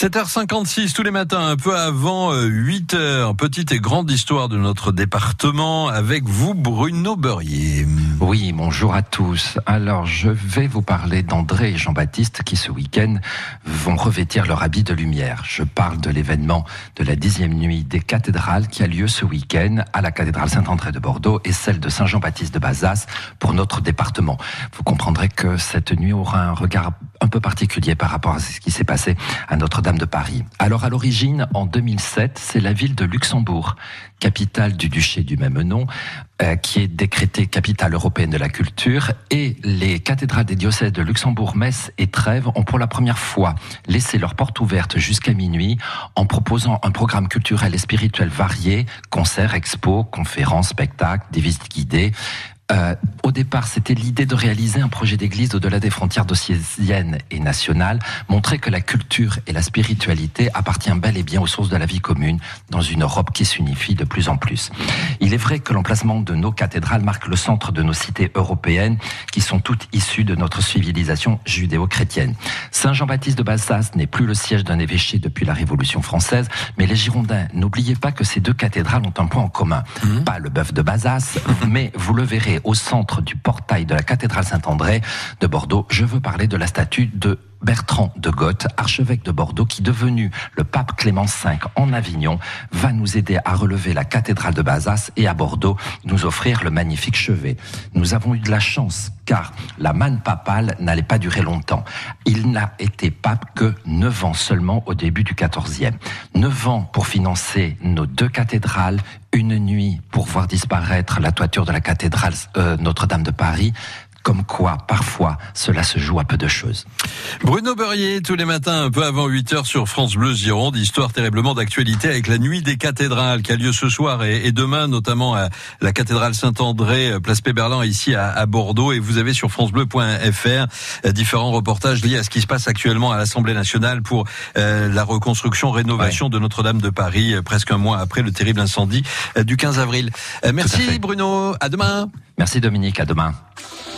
7h56 tous les matins, un peu avant 8h. Euh, Petite et grande histoire de notre département avec vous, Bruno Beurrier. Oui, bonjour à tous. Alors, je vais vous parler d'André et Jean-Baptiste qui, ce week-end, vont revêtir leur habit de lumière. Je parle de l'événement de la dixième nuit des cathédrales qui a lieu ce week-end à la cathédrale Saint-André de Bordeaux et celle de Saint-Jean-Baptiste de Bazas pour notre département. Vous comprendrez que cette nuit aura un regard un peu particulier par rapport à ce qui s'est passé à Notre-Dame de Paris. Alors à l'origine, en 2007, c'est la ville de Luxembourg, capitale du duché du même nom, euh, qui est décrétée capitale européenne de la culture, et les cathédrales des diocèses de Luxembourg, Metz et Trèves ont pour la première fois laissé leurs portes ouvertes jusqu'à minuit en proposant un programme culturel et spirituel varié, concerts, expos, conférences, spectacles, des visites guidées, euh, au départ, c'était l'idée de réaliser un projet d'église au-delà des frontières dossiésiennes et nationales, montrer que la culture et la spiritualité appartiennent bel et bien aux sources de la vie commune dans une Europe qui s'unifie de plus en plus. Il est vrai que l'emplacement de nos cathédrales marque le centre de nos cités européennes qui sont toutes issues de notre civilisation judéo-chrétienne. Saint Jean-Baptiste de Bazas n'est plus le siège d'un évêché depuis la Révolution française, mais les Girondins, n'oubliez pas que ces deux cathédrales ont un point en commun. Mmh. Pas le bœuf de Bazas, mais vous le verrez au centre du portail de la cathédrale Saint-André de Bordeaux. Je veux parler de la statue de Bertrand de Goth, archevêque de Bordeaux, qui devenu le pape Clément V en Avignon, va nous aider à relever la cathédrale de Bazas et à Bordeaux nous offrir le magnifique chevet. Nous avons eu de la chance car la manne papale n'allait pas durer longtemps. Il n'a été pape que neuf ans seulement au début du XIVe. Neuf ans pour financer nos deux cathédrales, une nuit pour voir disparaître la toiture de la cathédrale euh, Notre-Dame de Paris, comme quoi parfois cela se joue à peu de choses. Bruno Beurrier, tous les matins, un peu avant 8 heures sur France Bleu Gironde, histoire terriblement d'actualité avec la nuit des cathédrales qui a lieu ce soir et, demain, notamment à la cathédrale Saint-André, euh, place Péberlan, ici à, Bordeaux. Et vous avez sur francebleu.fr euh, différents reportages liés à ce qui se passe actuellement à l'Assemblée nationale pour euh, la reconstruction, rénovation de Notre-Dame de Paris, presque un mois après le terrible incendie du 15 avril. merci Bruno, à demain. Merci Dominique, à demain.